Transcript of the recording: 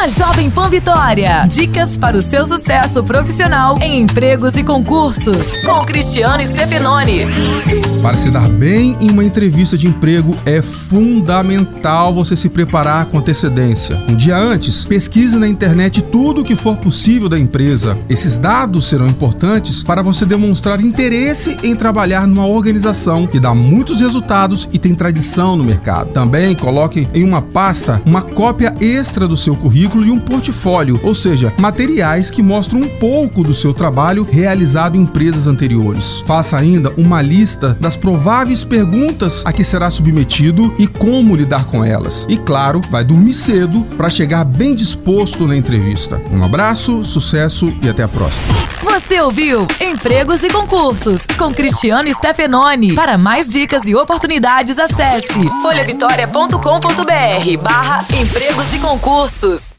na Jovem Pan Vitória. Dicas para o seu sucesso profissional em empregos e concursos, com Cristiano Stefanoni. Para se dar bem em uma entrevista de emprego, é fundamental você se preparar com antecedência. Um dia antes, pesquise na internet tudo o que for possível da empresa. Esses dados serão importantes para você demonstrar interesse em trabalhar numa organização que dá muitos resultados e tem tradição no mercado. Também coloque em uma pasta uma cópia extra do seu currículo e um portfólio, ou seja, materiais que mostram um pouco do seu trabalho realizado em empresas anteriores. Faça ainda uma lista das prováveis perguntas a que será submetido e como lidar com elas. E claro, vai dormir cedo para chegar bem disposto na entrevista. Um abraço, sucesso e até a próxima. Você ouviu Empregos e Concursos com Cristiano Stefanoni. Para mais dicas e oportunidades, acesse folhavitória.com.br barra empregos e concursos.